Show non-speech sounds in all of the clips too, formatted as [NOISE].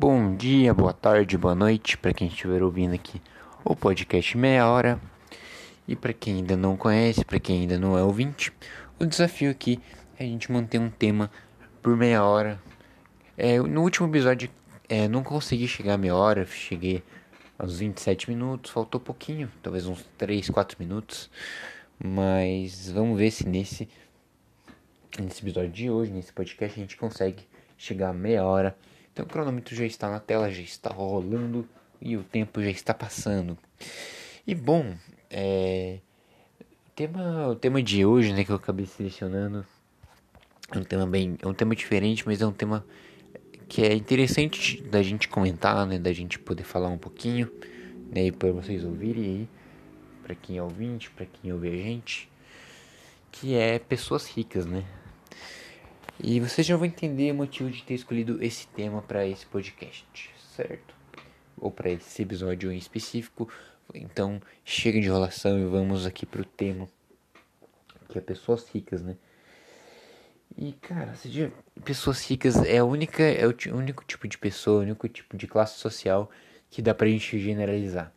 Bom dia, boa tarde, boa noite para quem estiver ouvindo aqui o podcast Meia Hora. E para quem ainda não conhece, para quem ainda não é ouvinte, o desafio aqui é a gente manter um tema por meia hora. É, no último episódio é, não consegui chegar a meia hora, cheguei aos 27 minutos, faltou pouquinho, talvez uns 3, 4 minutos. Mas vamos ver se nesse, nesse episódio de hoje, nesse podcast, a gente consegue chegar a meia hora então o cronômetro já está na tela, já está rolando e o tempo já está passando. E bom, é, o, tema, o tema de hoje, né, que eu acabei selecionando, é um tema bem, é um tema diferente, mas é um tema que é interessante da gente comentar, né, da gente poder falar um pouquinho, né, para vocês ouvirem aí, para quem é ouvinte, para quem ouve a gente, que é pessoas ricas, né? E vocês já vão entender o motivo de ter escolhido esse tema para esse podcast, certo? Ou para esse episódio em específico. Então, chega de enrolação e vamos aqui pro tema que é pessoas ricas, né? E cara, seja, pessoas ricas é a única é o único tipo de pessoa, o único tipo de classe social que dá pra gente generalizar.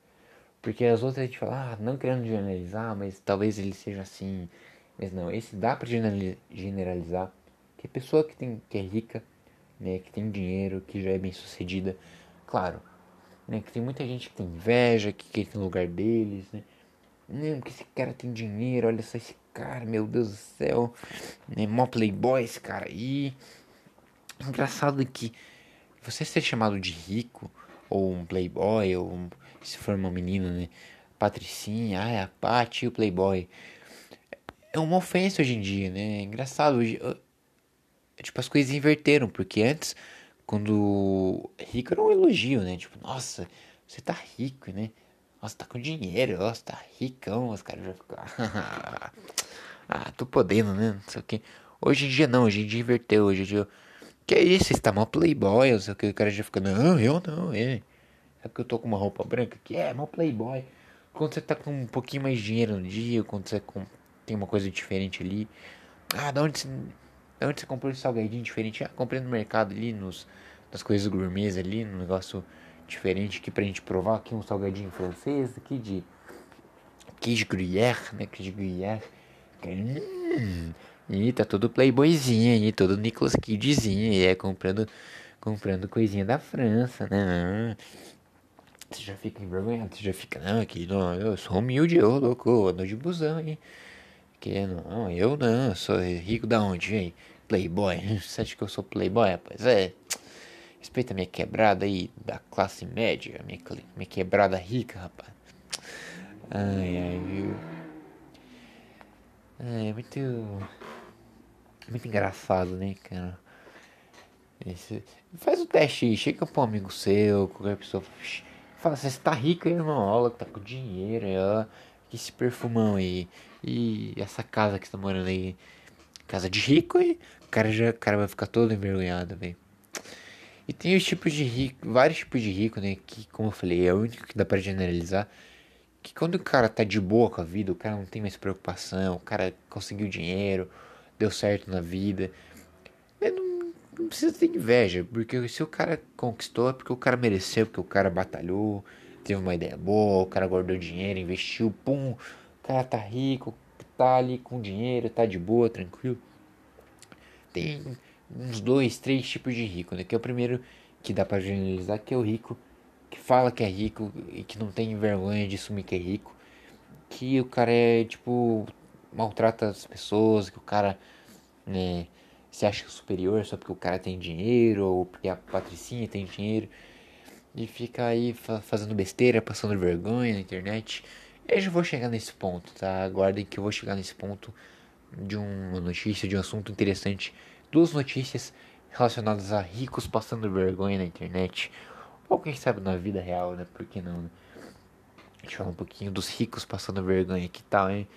Porque as outras a gente fala, ah, não querendo generalizar, mas talvez ele seja assim. Mas não, esse dá pra generalizar que pessoa que, tem, que é rica, né, que tem dinheiro, que já é bem sucedida, claro, né, que tem muita gente que tem inveja, que quer ter lugar deles, né, não, que esse cara tem dinheiro, olha só esse cara, meu Deus do céu, né, mó playboy esse cara aí. Engraçado que você ser chamado de rico, ou um playboy, ou um, se for uma menina, né, patricinha, ah, é a Paty o playboy. É uma ofensa hoje em dia, né? Engraçado. Hoje, tipo, as coisas inverteram, porque antes, quando rico era um elogio, né? Tipo, nossa, você tá rico, né? Nossa, tá com dinheiro, nossa, tá ricão, os caras já ficam. [LAUGHS] ah, tô podendo, né? Não sei o que. Hoje em dia não, hoje em dia inverteu, hoje em dia. Que é isso? Você tá mó playboy, não sei o que. O cara já fica, não, eu não, é. É porque eu tô com uma roupa branca que é mó playboy. Quando você tá com um pouquinho mais de dinheiro no dia, quando você com... tem uma coisa diferente ali. Ah, da onde você Antes você comprou um salgadinho diferente. Ah, comprei no mercado ali, nos, nas coisas gourmets ali, um negócio diferente aqui pra gente provar. Aqui um salgadinho francês, aqui de queijo gruyère, né? Queijo gruyère. Hum, e tá todo playboyzinho aí, todo Nicolas Kidzinho, e é comprando, comprando coisinha da França, né? Você já fica envergonhado, você já fica, não, aqui, não, eu sou humilde, eu, louco, ando de busão, hein? Que não, eu não, sou rico da onde, hein? Playboy. [LAUGHS] Você acha que eu sou playboy, rapaz? É. Respeita minha quebrada aí da classe média, minha, minha quebrada rica, rapaz. Ai, ai, viu? É muito. Muito engraçado, né, cara? Esse, faz o teste aí, chega pra um amigo seu, qualquer pessoa. Fala você tá rico aí, irmão? Olha, tá com dinheiro, ó. Esse perfumão aí. E essa casa que você tá morando aí. Casa de rico e cara já cara vai ficar todo envergonhado, velho. E tem os tipos de rico, vários tipos de rico, né? Que, como eu falei, é o único que dá pra generalizar. Que quando o cara tá de boa com a vida, o cara não tem mais preocupação, o cara conseguiu dinheiro, deu certo na vida. Não, não, precisa ter inveja, porque se o cara conquistou é porque o cara mereceu, porque o cara batalhou, teve uma ideia boa, o cara guardou dinheiro, investiu, pum, o cara tá rico, tá ali com dinheiro, tá de boa, tranquilo tem uns dois, três tipos de rico, né? Que é o primeiro que dá para generalizar, que é o rico que fala que é rico e que não tem vergonha de assumir que é rico. Que o cara é, tipo, maltrata as pessoas, que o cara, né, se acha superior só porque o cara tem dinheiro ou porque a patricinha tem dinheiro. E fica aí fazendo besteira, passando vergonha na internet. Eu já vou chegar nesse ponto, tá? Aguardem que eu vou chegar nesse ponto de uma notícia, de um assunto interessante. Duas notícias relacionadas a ricos passando vergonha na internet. Ou quem sabe na vida real, né? Por que não? Né? A gente fala um pouquinho dos ricos passando vergonha, que tal, hein?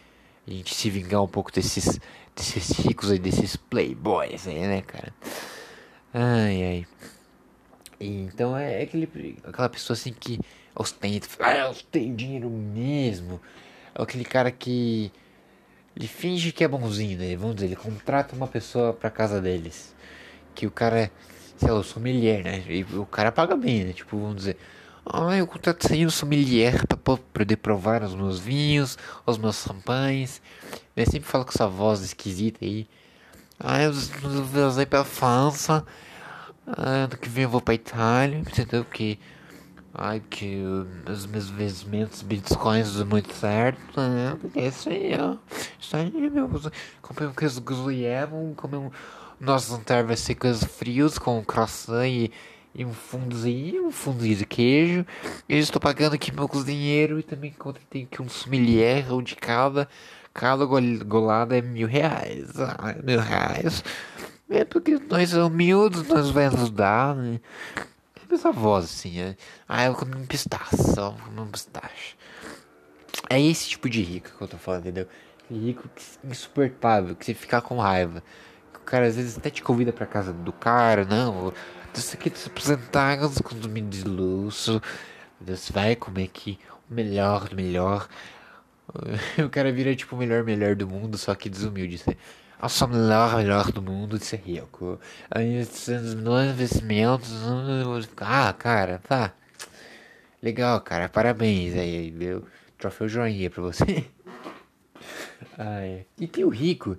A gente se vingar um pouco desses, desses ricos aí, desses playboys aí, né, cara? Ai, ai. E, então é, é aquele, aquela pessoa assim que ostenta, ah, eu tenho dinheiro mesmo. É aquele cara que ele finge que é bonzinho, né? Vamos dizer, ele contrata uma pessoa pra casa deles. Que o cara sei lá, o sommelier, né? E o cara paga bem, né? Tipo, vamos dizer, ah, eu contratei um sommelier para poder provar os meus vinhos, os meus champanhes. Ele sempre fala com essa voz esquisita aí. Ah, eu viajei pra França. Ah, ano que vem eu vou pra Itália, entendeu? Que. Ai, que os meus investimentos bitcoins muito certo, né? É isso aí, ó. Isso aí, meu. Comprei um queijo gruyère, comer um. Nosso jantar vai ser coisas frios com croissant e, e um fundozinho, um fundinho de queijo. Eu estou pagando aqui meu cozinheiro e também contratei aqui um sommelier de cada. Cada golada é mil reais. Ah, mil reais. É porque nós humildes, nós vamos ajudar, né? Essa voz assim, é. Ah, eu comi um pistache, só comi um pistache. É esse tipo de rico que eu tô falando, entendeu? Rico insuportável, que você fica com raiva. O cara às vezes até te convida pra casa do cara, não. Você quer se apresentar nos condomínios de luxo. Você vai comer aqui o melhor do melhor. [LAUGHS] O cara vira tipo o melhor melhor do mundo, só que desumilde. Você, sou o melhor melhor do mundo de ser rico. Aí nos investimentos. Ah, cara, tá. Legal, cara. Parabéns aí, meu. Troféu joinha pra você. [LAUGHS] Ai. E tem o rico.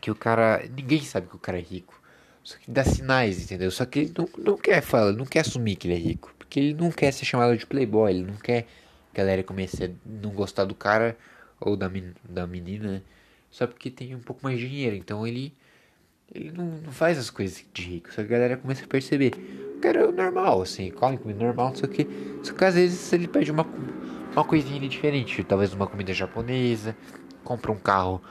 Que o cara. Ninguém sabe que o cara é rico. Só que dá sinais, entendeu? Só que ele não, não quer falar, não quer assumir que ele é rico. Porque ele não quer ser chamado de playboy, ele não quer a galera comece a não gostar do cara ou da, men da menina, né? Só porque tem um pouco mais de dinheiro. Então ele ele não, não faz as coisas de rico, só que a galera começa a perceber. O cara é normal, assim, come comida normal, só que, só que às vezes ele pede uma, uma coisinha diferente, talvez uma comida japonesa, compra um carro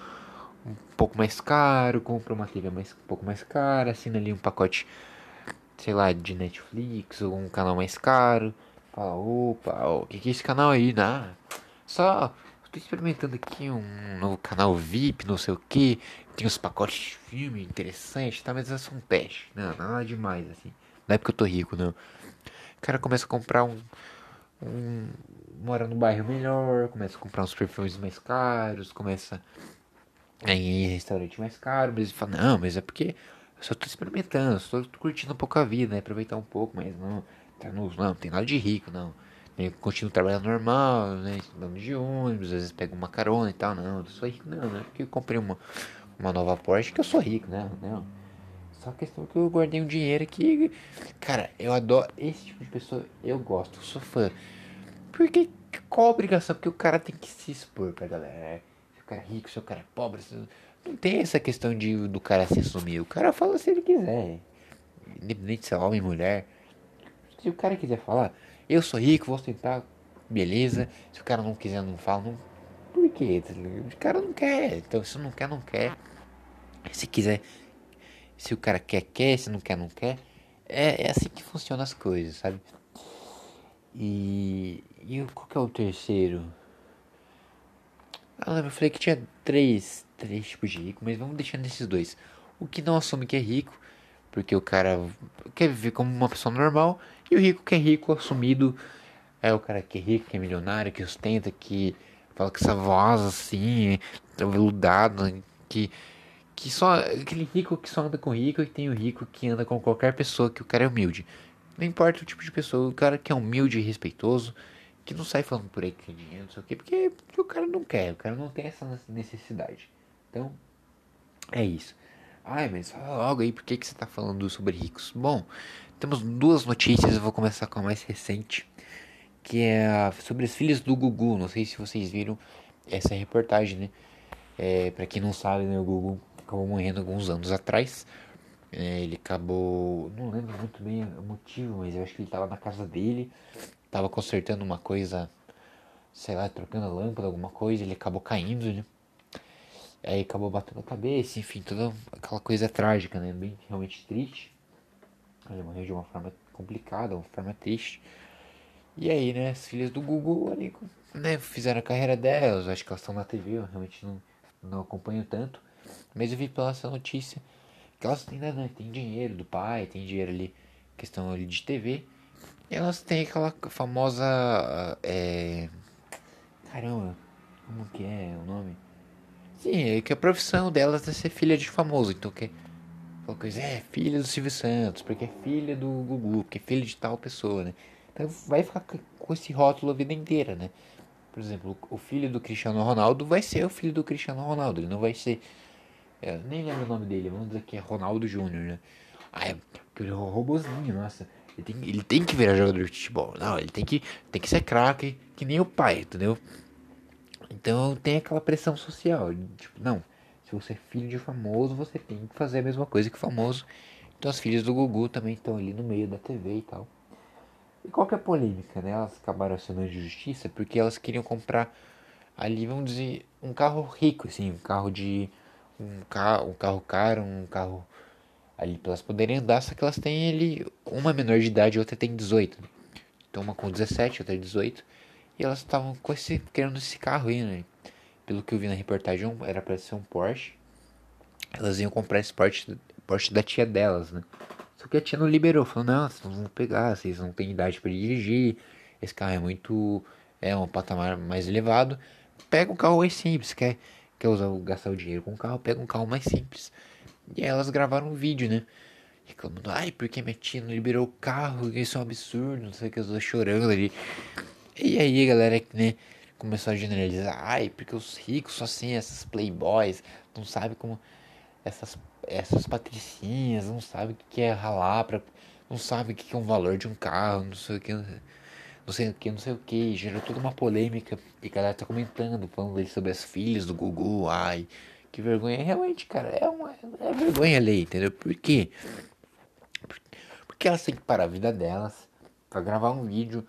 um pouco mais caro, compra uma TV mais, um pouco mais cara, assina ali um pacote, sei lá, de Netflix ou um canal mais caro. Fala, opa, o que, que é esse canal aí? Ah, só estou experimentando aqui um novo canal VIP, não sei o que. Tem uns pacotes de filme interessantes, tá? Mas é só um teste. Não, nada demais, assim. Não é porque eu tô rico, não. O cara começa a comprar um. um mora num bairro melhor, começa a comprar uns perfumes mais caros, começa a ir em restaurante mais caro, mas ele fala, não, mas é porque eu só tô experimentando, só tô curtindo um pouco a vida, né? Aproveitar um pouco, mas não. Tá no, não, não tem nada de rico, não. Eu continuo trabalhando normal, né? Andando de ônibus, às vezes pego uma carona e tal. Não, eu sou rico, não, né? Porque eu comprei uma, uma nova Porsche que eu sou rico, né? Não. Só questão que eu guardei um dinheiro aqui. Cara, eu adoro esse tipo de pessoa. Eu gosto, eu sou fã. Porque qual a obrigação? Porque o cara tem que se expor pra galera. Se o cara é rico, se o cara é pobre. Se... Não tem essa questão de do cara se assumir. O cara fala se ele quiser. Independente se é homem ou mulher. Se o cara quiser falar, eu sou rico, vou tentar, beleza. Se o cara não quiser, não fala, não. Por quê? O cara não quer. Então, se não quer, não quer. Se quiser, se o cara quer, quer. Se não quer, não quer. É, é assim que funcionam as coisas, sabe? E, e qual que é o terceiro? Ah, eu falei que tinha três, três tipos de rico, mas vamos deixando esses dois. O que não assume que é rico porque o cara quer viver como uma pessoa normal. E o rico que é rico, assumido, é o cara que é rico, que é milionário, que ostenta, que fala com essa voz assim, veludado, que, que só. Aquele rico que só anda com rico e tem o rico que anda com qualquer pessoa, que o cara é humilde. Não importa o tipo de pessoa, o cara que é humilde e respeitoso, que não sai falando por aí que tem dinheiro, não sei o quê, porque, porque o cara não quer, o cara não tem essa necessidade. Então, é isso. Ai, mas fala logo aí, por que, que você está falando sobre ricos? Bom, temos duas notícias, eu vou começar com a mais recente, que é sobre as filhas do Gugu. Não sei se vocês viram essa reportagem, né? É, para quem não sabe, né, o Gugu acabou morrendo alguns anos atrás. É, ele acabou. Não lembro muito bem o motivo, mas eu acho que ele estava na casa dele, estava consertando uma coisa, sei lá, trocando a lâmpada, alguma coisa, ele acabou caindo, né? Aí acabou batendo a cabeça, enfim, toda aquela coisa trágica, né? Bem realmente triste. Ele morreu de uma forma complicada, uma forma triste. E aí, né, as filhas do Google ali, né, fizeram a carreira delas, acho que elas estão na TV, eu realmente não, não acompanho tanto. Mas eu vi pela essa notícia que elas têm, né, tem dinheiro do pai, tem dinheiro ali, questão ali de TV. E elas têm aquela famosa. É... Caramba, como que é o nome? Sim, é que a profissão delas é ser filha de famoso, então que coisa, é filha do Silvio Santos, porque é filha do Gugu, porque é filha de tal pessoa, né? Então vai ficar com esse rótulo a vida inteira, né? Por exemplo, o filho do Cristiano Ronaldo vai ser o filho do Cristiano Ronaldo, ele não vai ser. Eu nem lembro o nome dele, vamos dizer que é Ronaldo Júnior, né? Ah, é porque ele é um robozinho, nossa. Ele tem, ele tem que virar jogador de futebol. Não, ele tem que, tem que ser craque, que nem o pai, entendeu? Então tem aquela pressão social. Tipo, não, se você é filho de famoso, você tem que fazer a mesma coisa que famoso. Então as filhas do Gugu também estão ali no meio da TV e tal. E qual que é a polêmica, né? Elas acabaram sendo de justiça porque elas queriam comprar ali, vamos dizer, um carro rico, assim, um carro de. um carro, um carro caro, um carro ali para elas poderem andar, só que elas têm ali uma menor de idade e outra tem 18. Então uma com 17, outra 18. E elas estavam querendo esse carro aí, né? Pelo que eu vi na reportagem, era para ser um Porsche. Elas iam comprar esse Porsche, Porsche da tia delas, né? Só que a tia não liberou, falou, não, vocês não vão pegar, vocês não têm idade para dirigir, esse carro é muito. é um patamar mais elevado. Pega um carro mais simples, quer, quer usar, gastar o dinheiro com um carro, pega um carro mais simples. E aí elas gravaram um vídeo, né? Reclamando, ai, porque minha tia não liberou o carro, isso é um absurdo, não sei o que, eu tô chorando ali. E aí galera, né, começou a generalizar, ai, porque os ricos só assim, essas playboys, não sabe como essas essas patricinhas, não sabe o que é ralar pra. Não sabe o que é um valor de um carro, não sei o que. Não sei o que, não sei o que. Gerou toda uma polêmica. E a galera tá comentando, falando sobre as filhas do Gugu. Ai, que vergonha. Realmente, cara, é uma é vergonha lei, entendeu? Por quê? Porque elas têm que parar a vida delas pra gravar um vídeo.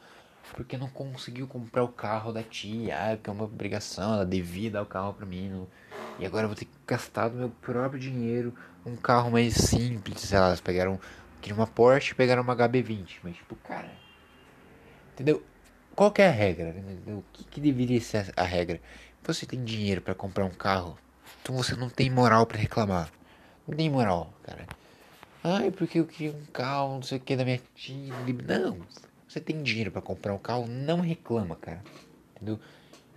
Porque não conseguiu comprar o carro da tia. Ah, que é uma obrigação, ela devia dar o carro pra mim. E agora eu vou ter que gastar do meu próprio dinheiro um carro mais simples. Sei lá, elas pegaram. Queriam uma Porsche e pegaram uma HB20. Mas, tipo, cara. Entendeu? Qual que é a regra? Entendeu? O que, que deveria ser a regra? Você tem dinheiro para comprar um carro, então você não tem moral para reclamar. Não tem moral, cara. Ai, porque eu queria um carro, não sei o que, da minha tia. Não, você tem dinheiro para comprar um carro, não reclama, cara. Entendeu?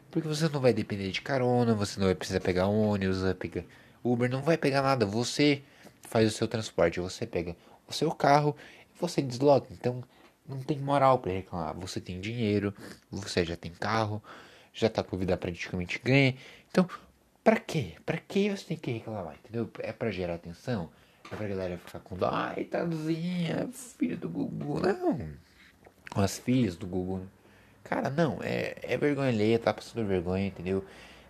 Porque você não vai depender de carona, você não vai precisar pegar ônibus, vai pegar Uber, não vai pegar nada. Você faz o seu transporte, você pega o seu carro e você desloca. Então não tem moral para reclamar. Você tem dinheiro, você já tem carro, já tá com vida praticamente ganha. Então, pra quê? Pra que você tem que reclamar? Entendeu? É pra gerar atenção? É pra galera ficar com dó. Ai, taduzinha, filho do Gugu. Não. As filhas do Gugu. Cara, não, é, é vergonha alheia, tá passando vergonha, entendeu?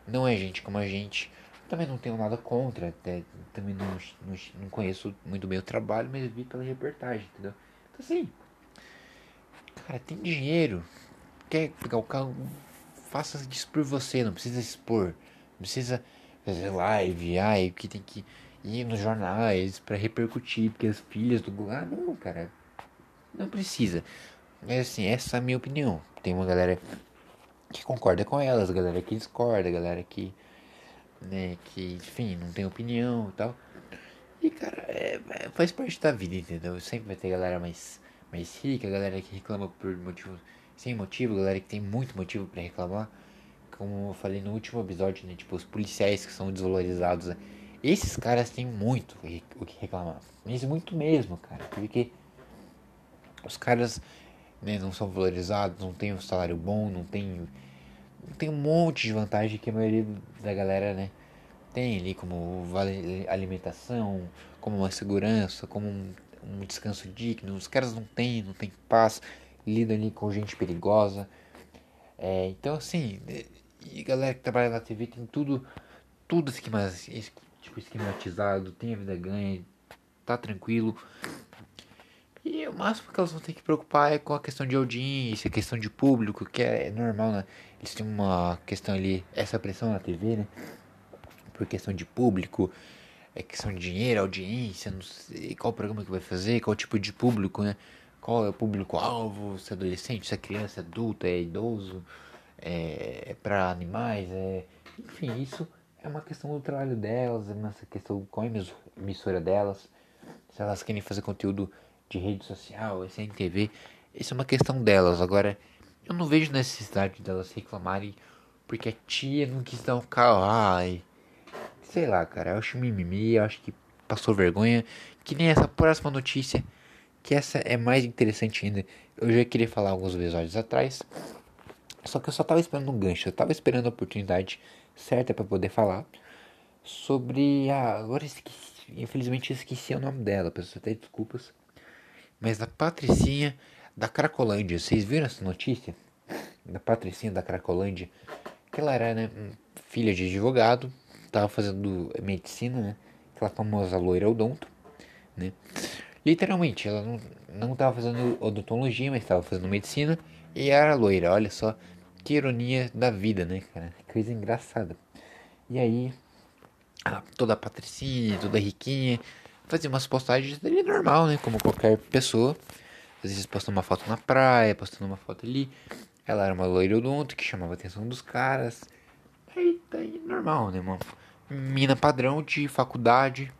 Não é gente como a gente. Também não tenho nada contra, até, também não, não, não conheço muito bem o trabalho, mas vi pela reportagem, entendeu? Então assim, cara, tem dinheiro, quer pegar o carro, faça isso por você, não precisa expor, não precisa fazer live, ai, que tem que ir nos jornais para repercutir, porque as filhas do Google, ah não, cara, não precisa. Mas assim, essa é a minha opinião. Tem uma galera que concorda com elas, galera que discorda, galera que. Né, que, enfim, não tem opinião e tal. E, cara, é, é, faz parte da vida, entendeu? Sempre vai ter galera mais, mais rica, galera que reclama por motivo sem motivo, galera que tem muito motivo para reclamar. Como eu falei no último episódio, né? Tipo, os policiais que são desvalorizados. Né? Esses caras têm muito o que reclamar. Mas muito mesmo, cara. Porque os caras né, não são valorizados, não tem um salário bom, não tem, tem um monte de vantagem que a maioria da galera né, tem ali, como alimentação, como uma segurança, como um, um descanso digno. Os caras não têm, não tem paz, lidam ali com gente perigosa. É, então assim, e galera que trabalha na TV tem tudo, tudo esquema, tipo, esquematizado, tem a vida ganha, tá tranquilo. E o máximo que elas vão ter que preocupar é com a questão de audiência, questão de público, que é normal, né? Eles têm uma questão ali, essa pressão na TV, né? Por questão de público, é questão de dinheiro, audiência, não sei qual programa que vai fazer, qual tipo de público, né? Qual é o público-alvo, se é adolescente, se é criança, é adulto, é idoso, é, é para animais, é... Enfim, isso é uma questão do trabalho delas, é uma questão com a emissora delas. Se elas querem fazer conteúdo de rede social, SNTV, isso é uma questão delas. Agora, eu não vejo necessidade delas reclamarem porque a tia não quis dar um carro. Ai, sei lá, cara, eu acho mimimi, eu acho que passou vergonha, que nem essa próxima notícia, que essa é mais interessante ainda. Eu já queria falar alguns episódios atrás, só que eu só tava esperando um gancho, eu tava esperando a oportunidade certa para poder falar sobre a. Agora esqueci, infelizmente esqueci o nome dela, peço até desculpas. Mas da Patricinha da Cracolândia. Vocês viram essa notícia? Da Patricinha da Cracolândia. Que ela era, né, filha de advogado, tava fazendo medicina, né? Aquela famosa loira odonto, né? Literalmente, ela não, não tava fazendo odontologia, mas estava fazendo medicina e era loira. Olha só que ironia da vida, né, cara? Coisa engraçada. E aí, toda patricinha, toda riquinha, fazia umas postagens ali normal, né? Como qualquer pessoa. Às vezes postando uma foto na praia, postando uma foto ali. Ela era uma loira odonto que chamava a atenção dos caras. Aí, aí normal, né, mano? Mina padrão de faculdade,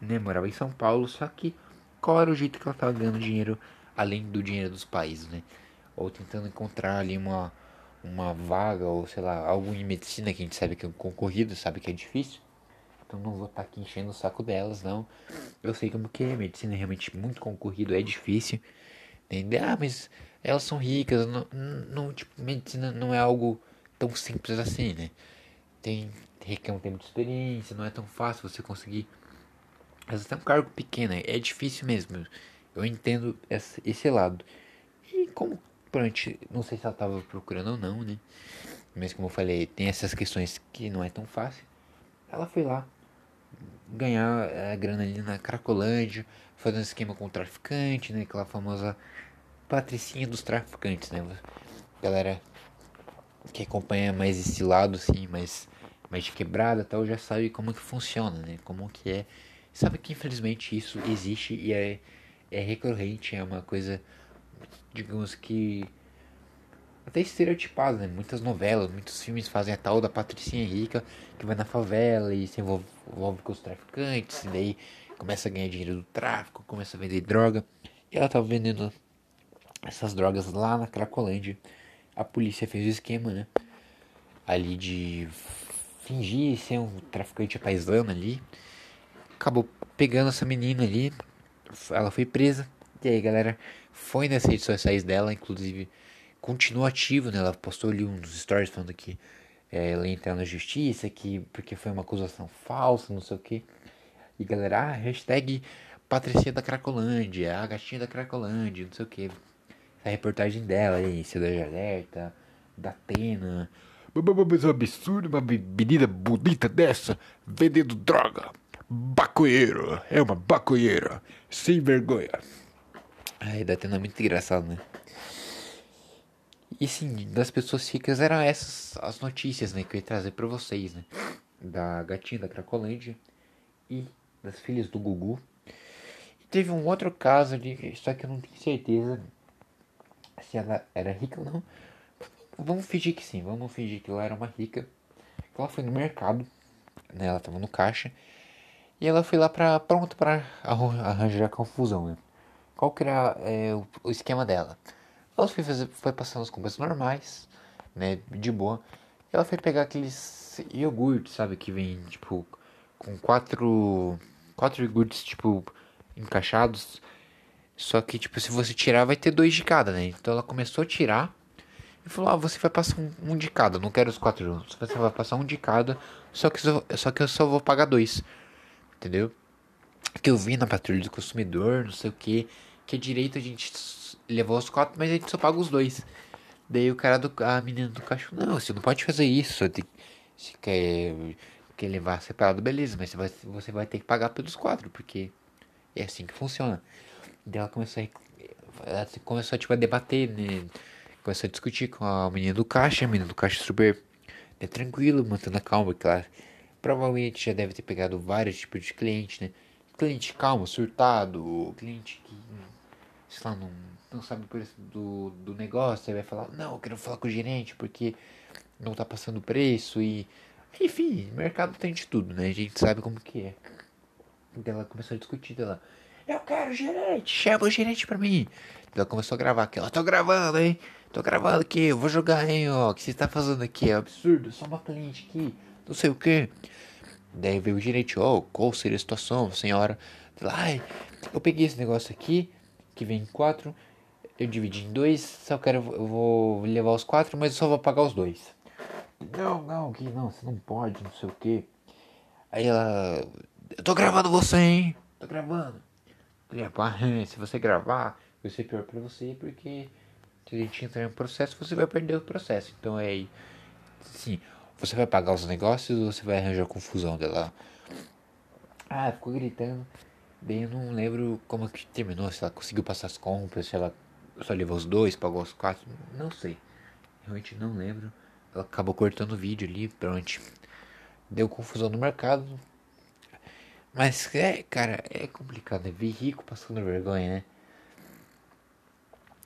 né? Morava em São Paulo, só que qual era o jeito que ela tava ganhando dinheiro além do dinheiro dos pais, né? Ou tentando encontrar ali uma, uma vaga, ou sei lá, algo em medicina que a gente sabe que é concorrido, sabe que é difícil. Então não vou estar tá aqui enchendo o saco delas, não. Eu sei como que é, medicina é realmente muito concorrido, é difícil. Entendeu? Ah, mas elas são ricas, não, não, tipo, medicina não é algo tão simples assim, né? Tem, requer um tempo de experiência, não é tão fácil você conseguir. Às vezes é um cargo pequeno, é difícil mesmo. Eu entendo esse, esse lado. E como, pronto, não sei se ela estava procurando ou não, né? Mas como eu falei, tem essas questões que não é tão fácil. Ela foi lá, ganhar a grana ali na Cracolândia, fazendo esquema com o traficante, né? Aquela famosa patricinha dos traficantes, né? Galera que acompanha mais esse lado, assim, mais, mais de quebrada tal, já sabe como que funciona, né? Como que é. Sabe que infelizmente isso existe e é, é recorrente, é uma coisa, digamos que até estereotipado, né? Muitas novelas, muitos filmes fazem a tal da patricinha rica que vai na favela e se envolve, envolve com os traficantes, e daí começa a ganhar dinheiro do tráfico, começa a vender droga. E ela tava vendendo essas drogas lá na Cracolândia. A polícia fez o esquema, né? Ali de fingir ser um traficante paisano ali. Acabou pegando essa menina ali. Ela foi presa. E aí, galera, foi nas redes sociais dela, inclusive continua ativo, né? Ela postou ali uns stories falando que é, ela entrar na justiça, que porque foi uma acusação falsa, não sei o que. E galera, ah, hashtag Patricinha da Cracolândia, a gatinha da Cracolândia, não sei o que. Essa reportagem dela aí, Cidade Alerta, da Atena. Mas um absurdo uma menina bonita dessa vendendo droga. Bacoeiro, é uma bacoeira, sem vergonha. Ai, da Atena é muito engraçado, né? E sim, das pessoas ricas eram essas as notícias, né, que eu ia trazer para vocês, né? Da gatinha da Cracolândia e das filhas do Gugu. E teve um outro caso ali, só que eu não tenho certeza se ela era rica ou não. Vamos fingir que sim, vamos fingir que ela era uma rica. Ela foi no mercado, né? Ela tava no caixa. E ela foi lá pra, pronto para arranjar a confusão, né? Qual que era é, o esquema dela? Ela foi, fazer, foi passando as compras normais, né? De boa. Ela foi pegar aqueles iogurtes, sabe? Que vem, tipo, com quatro. Quatro iogurtes, tipo, encaixados. Só que, tipo, se você tirar, vai ter dois de cada, né? Então ela começou a tirar. E falou: Ah, você vai passar um, um de cada, não quero os quatro juntos. Você vai passar um de cada, só que, só, só que eu só vou pagar dois. Entendeu? Que eu vi na patrulha do consumidor, não sei o que. Que é direito a gente levou os quatro, mas a gente só paga os dois. Daí o cara do. A menina do cachorro, não, você não pode fazer isso. Tem, se quer, quer levar separado, beleza, mas você vai, você vai ter que pagar pelos quatro, porque é assim que funciona. Daí ela começou a, ela começou tipo, a debater, né? Começou a discutir com a menina do caixa, a menina do caixa super né, tranquilo, mantendo a calma, ela provavelmente já deve ter pegado vários tipos de cliente, né? Cliente calmo, surtado, cliente que, sei lá, não não sabe o preço do, do negócio, aí vai falar, não, eu quero falar com o gerente porque não tá passando preço e. Enfim, mercado tem de tudo, né? A gente sabe como que é. Então ela começou a discutir dela. Eu quero gerente, chama o gerente pra mim. Ela começou a gravar aqui, ó. Tô gravando, hein? Tô gravando aqui, eu vou jogar, hein, ó. O que você tá fazendo aqui? É absurdo, só uma cliente aqui, não sei o que. Daí veio o gerente, oh, qual seria a situação, senhora? Ai, eu peguei esse negócio aqui, que vem em quatro, eu dividi em dois, só quero, eu vou levar os quatro, mas eu só vou pagar os dois. Não, não, que não, você não pode, não sei o que. Aí ela, eu tô gravando você, hein? Tô gravando. Gravar, se você gravar, vai ser pior pra você, porque se a gente entrar em um processo, você vai perder o processo. Então é aí, sim, você vai pagar os negócios ou você vai arranjar confusão dela? Ah, ficou gritando. Bem, eu não lembro como que terminou, se ela conseguiu passar as compras, se ela só levou os dois, pagou os quatro, não sei. Realmente não lembro. Ela acabou cortando o vídeo ali, pronto. Deu confusão no mercado. Mas é, cara, é complicado, né? Ver rico passando vergonha, né?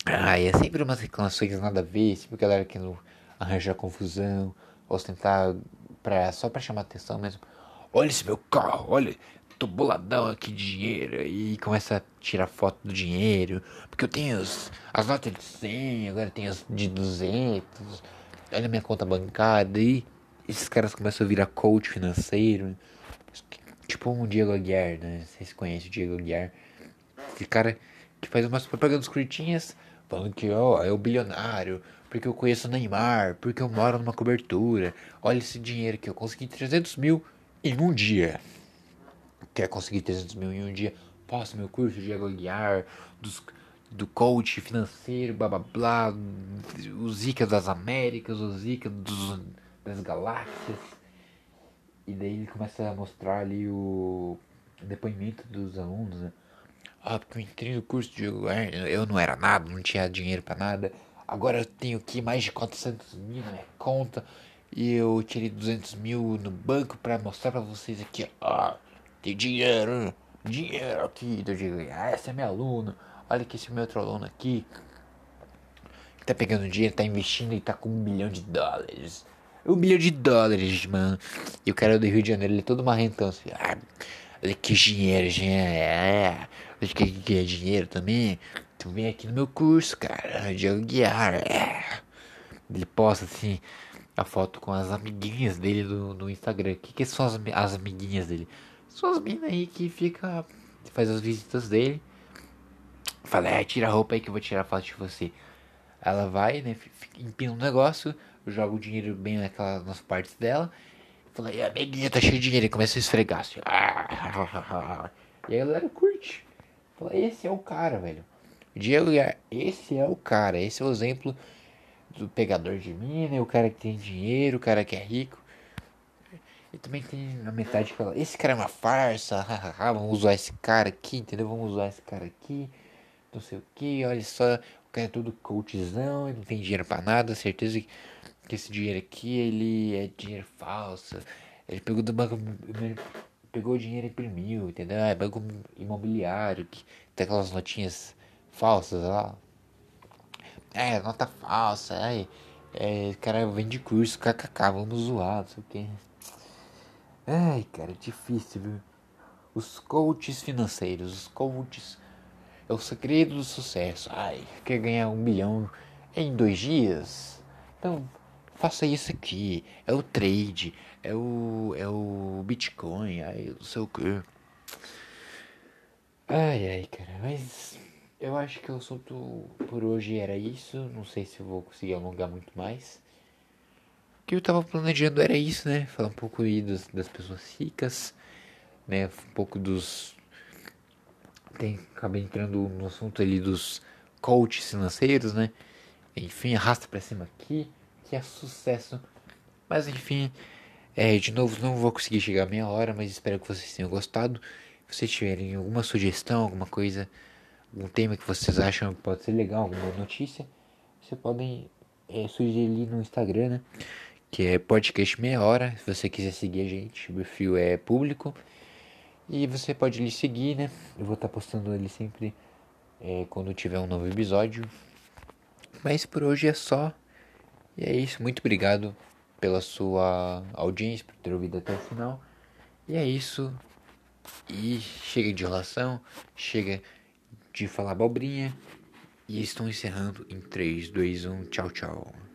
Ah, e é sempre umas reclamações nada a ver, sempre galera querendo arranjar confusão, ostentar pra, só pra chamar atenção mesmo. Olha esse meu carro, olha, tô boladão aqui de dinheiro. E começa a tirar foto do dinheiro, porque eu tenho as, as notas de 100, agora tenho as de 200, olha minha conta bancária. E esses caras começam a virar coach financeiro, tipo um Diego Aguiar, né? Vocês conhecem o Diego Aguiar? Esse cara que faz umas propagandas curtinhas falando que ó, é o bilionário, porque eu conheço o Neymar, porque eu moro numa cobertura. Olha esse dinheiro que eu consegui 300 mil em um dia. Quer conseguir 300 mil em um dia? Posta meu curso de Aguiar, dos, do coach financeiro, blá blá blá, o Zika das Américas, o Zika dos, das galáxias. E daí ele começa a mostrar ali o depoimento dos alunos, né? Ah, porque eu entrei no curso de eu não era nada, não tinha dinheiro para nada. Agora eu tenho aqui mais de 400 mil na minha conta. E eu tirei 200 mil no banco para mostrar para vocês aqui. Ah, tem dinheiro, dinheiro aqui. Eu digo, ah, essa é minha aluna. Olha que esse é meu outro aluno aqui. Que tá pegando dinheiro, tá investindo e tá com um bilhão de dólares. Um bilhão de dólares, mano. E o cara do Rio de Janeiro, ele é todo marrentão assim. Ah, olha que dinheiro, dinheiro. É. Você quer ganhar dinheiro também? Então vem aqui no meu curso, cara. De guiar. É. Ele posta assim a foto com as amiguinhas dele no, no Instagram. O que, que são as, as amiguinhas dele? São as minas aí que fica. Faz as visitas dele. Fala, é, tira a roupa aí que eu vou tirar a foto de você. Ela vai, né? Empina um negócio, joga o dinheiro bem naquela, nas partes dela. Fala, e a amiguinha tá cheia de dinheiro. E começa a esfregar assim. E aí a galera curte. Esse é o cara, velho. Diego esse é o cara. Esse é o exemplo do pegador de mina, o cara que tem dinheiro, o cara que é rico. E também tem a metade que fala, esse cara é uma farsa, [LAUGHS] vamos usar esse cara aqui, entendeu? Vamos usar esse cara aqui, não sei o que, olha só, o cara é todo coachzão, ele não tem dinheiro para nada, certeza que esse dinheiro aqui, ele é dinheiro falso. Ele pegou do banco pegou o dinheiro e imprimiu, entendeu? É banco imobiliário, que tem aquelas notinhas falsas lá. É, nota falsa, é, é cara vende curso, kkk, vamos zoar, não sei o que. Ai, cara, é difícil, viu? Os coaches financeiros, os coaches é o segredo do sucesso. Ai, quer ganhar um bilhão em dois dias? Então, faça isso aqui. É o trade, é o, é o Bitcoin, aí não sei o que. Ai, ai, cara, mas eu acho que o assunto por hoje era isso. Não sei se eu vou conseguir alongar muito mais. O que eu tava planejando era isso, né? Falar um pouco aí das, das pessoas ricas, né? Um pouco dos. Tem, acabei entrando no assunto ali dos coaches financeiros, né? Enfim, arrasta pra cima aqui, que é sucesso. Mas enfim, é, de novo, não vou conseguir chegar a meia hora, mas espero que vocês tenham gostado. Se vocês tiverem alguma sugestão, alguma coisa, algum tema que vocês acham que pode ser legal, alguma notícia, vocês podem é, sugerir ali no Instagram, né? Que é podcast meia hora. Se você quiser seguir a gente, o perfil é público. E você pode lhe seguir, né? Eu vou estar postando ele sempre é, quando tiver um novo episódio. Mas por hoje é só. E é isso. Muito obrigado pela sua audiência, por ter ouvido até o final. E é isso. E chega de enrolação, chega de falar abobrinha. E estou encerrando em 3, 2, 1. Tchau, tchau.